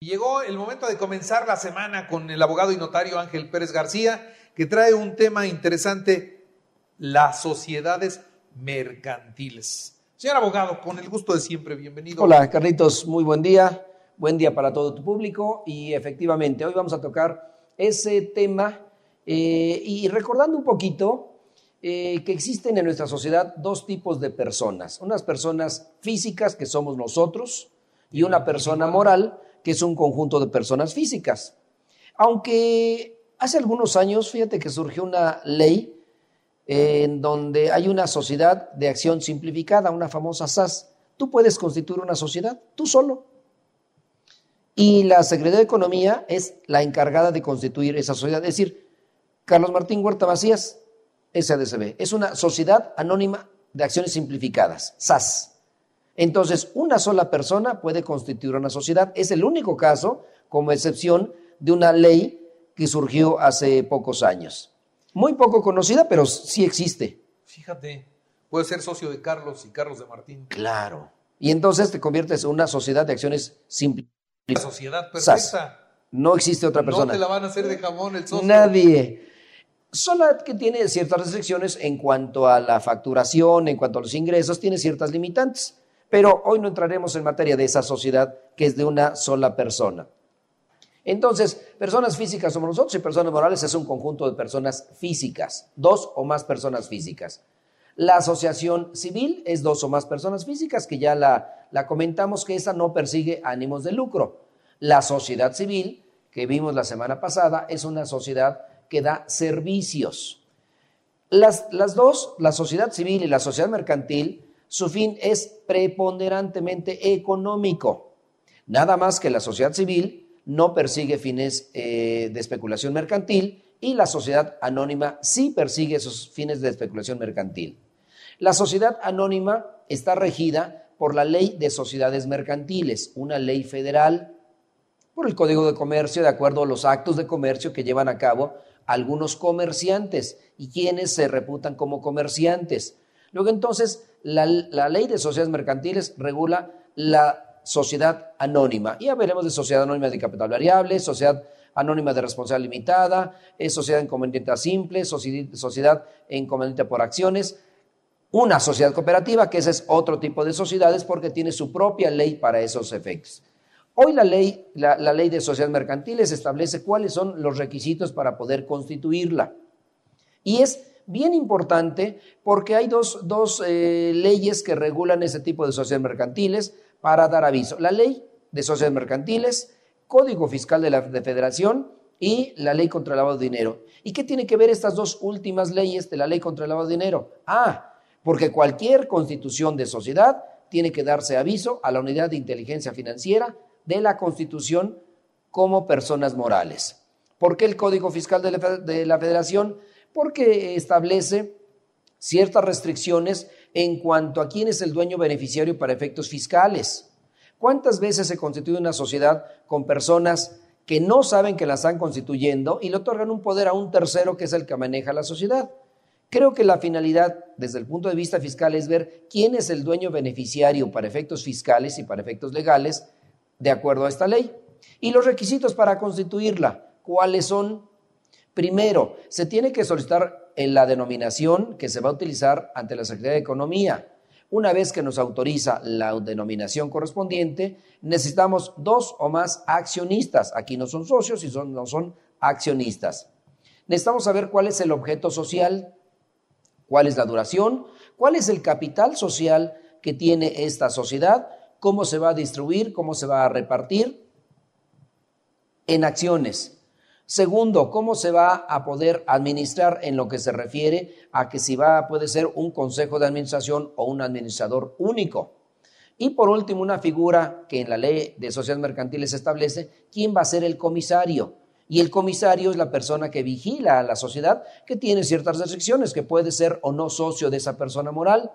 Llegó el momento de comenzar la semana con el abogado y notario Ángel Pérez García, que trae un tema interesante, las sociedades mercantiles. Señor abogado, con el gusto de siempre, bienvenido. Hola, Carlitos, muy buen día. Buen día para todo tu público y efectivamente hoy vamos a tocar ese tema eh, y recordando un poquito eh, que existen en nuestra sociedad dos tipos de personas. Unas personas físicas, que somos nosotros, y una persona moral, que es un conjunto de personas físicas. Aunque hace algunos años, fíjate que surgió una ley en donde hay una sociedad de acción simplificada, una famosa SAS. Tú puedes constituir una sociedad, tú solo. Y la Secretaría de Economía es la encargada de constituir esa sociedad. Es decir, Carlos Martín Huerta Macías, SADCB, es una sociedad anónima de acciones simplificadas, SAS. Entonces, una sola persona puede constituir una sociedad. Es el único caso, como excepción, de una ley que surgió hace pocos años. Muy poco conocida, pero sí existe. Fíjate, puede ser socio de Carlos y Carlos de Martín. Claro. Y entonces te conviertes en una sociedad de acciones simplificadas. La sociedad perfecta. No existe otra persona. No te la van a hacer de jamón el socio. Nadie. Solo que tiene ciertas restricciones en cuanto a la facturación, en cuanto a los ingresos, tiene ciertas limitantes. Pero hoy no entraremos en materia de esa sociedad que es de una sola persona. Entonces, personas físicas somos nosotros y personas morales es un conjunto de personas físicas, dos o más personas físicas. La asociación civil es dos o más personas físicas, que ya la, comentamos que esa no persigue ánimos de lucro. La sociedad civil, que vimos la semana pasada, es una sociedad que da servicios. Las, las dos, la sociedad civil y la sociedad mercantil, su fin es preponderantemente económico. Nada más que la sociedad civil no persigue fines eh, de especulación mercantil y la sociedad anónima sí persigue esos fines de especulación mercantil. La sociedad anónima está regida por la ley de sociedades mercantiles, una ley federal, por el Código de Comercio, de acuerdo a los actos de comercio que llevan a cabo algunos comerciantes y quienes se reputan como comerciantes. Luego entonces, la, ley de sociedades mercantiles regula la sociedad anónima. Ya veremos de sociedad anónima de capital variable, sociedad anónima de responsabilidad limitada, sociedad inconveniente simple, sociedad inconveniente por acciones. Una sociedad cooperativa, que ese es otro tipo de sociedades porque tiene su propia ley para esos efectos. Hoy la ley, la, ley de sociedades mercantiles establece cuáles son los requisitos para poder constituirla. Y es bien importante porque hay dos, eh, leyes que regulan ese tipo de sociedades mercantiles para dar aviso. La ley de sociedades mercantiles, Código Fiscal de la Federación y la ley contra el lavado de dinero. ¿Y qué tiene que ver estas dos últimas leyes de la ley contra el lavado de dinero? Ah, porque cualquier constitución de sociedad tiene que darse aviso a la unidad de inteligencia financiera de la constitución como personas morales. ¿Por qué el Código Fiscal de la Federación? Porque establece ciertas restricciones en cuanto a quién es el dueño beneficiario para efectos fiscales. ¿Cuántas veces se constituye una sociedad con personas que no saben que la están constituyendo y le otorgan un poder a un tercero que es el que maneja la sociedad? Creo que la finalidad desde el punto de vista fiscal es ver quién es el dueño beneficiario para efectos fiscales y para efectos legales de acuerdo a esta ley. Y los requisitos para constituirla, ¿cuáles son? Primero, se tiene que solicitar en la denominación que se va a utilizar ante la Secretaría de Economía. Una vez que nos autoriza la denominación correspondiente, necesitamos dos o más accionistas. Aquí no son socios y no son accionistas. Necesitamos saber cuál es el objeto social, cuál es la duración, cuál es el capital social que tiene esta sociedad, cómo se va a distribuir, cómo se va a repartir en acciones. Segundo, cómo se va a poder administrar en lo que se refiere a que si va, puede ser un consejo de administración o un administrador único. Y por último, una figura que en la ley de sociedades mercantiles se establece, quién va a ser el comisario. Y el comisario es la persona que vigila a la sociedad, que tiene ciertas restricciones, que puede ser o no socio de esa persona moral.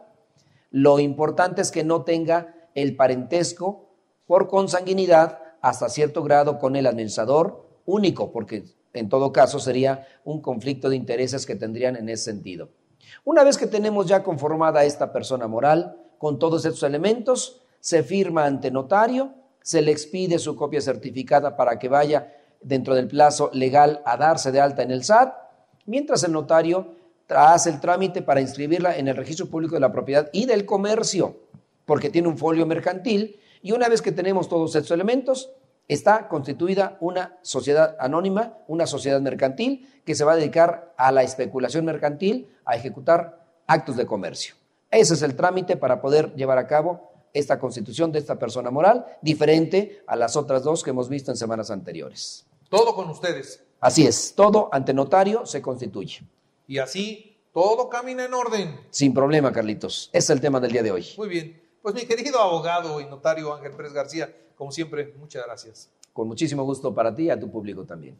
Lo importante es que no tenga el parentesco por consanguinidad hasta cierto grado con el administrador único, porque en todo caso sería un conflicto de intereses que tendrían en ese sentido. Una vez que tenemos ya conformada esta persona moral con todos estos elementos, se firma ante notario se le expide su copia certificada para que vaya dentro del plazo legal a darse de alta en el SAT, mientras el notario hace el trámite para inscribirla en el registro público de la propiedad y del comercio, porque tiene un folio mercantil y una vez que tenemos todos estos elementos, está constituida una sociedad anónima, una sociedad mercantil que se va a dedicar a la especulación mercantil, a ejecutar actos de comercio. Ese es el trámite para poder llevar a cabo esta constitución de esta persona moral, diferente a las otras dos que hemos visto en semanas anteriores. Todo con ustedes. Así es, todo ante notario se constituye. Y así todo camina en orden. Sin problema, Carlitos. Es el tema del día de hoy. Muy bien. Pues mi querido abogado y notario Ángel Pérez García, como siempre, muchas gracias. Con muchísimo gusto para ti y a tu público también.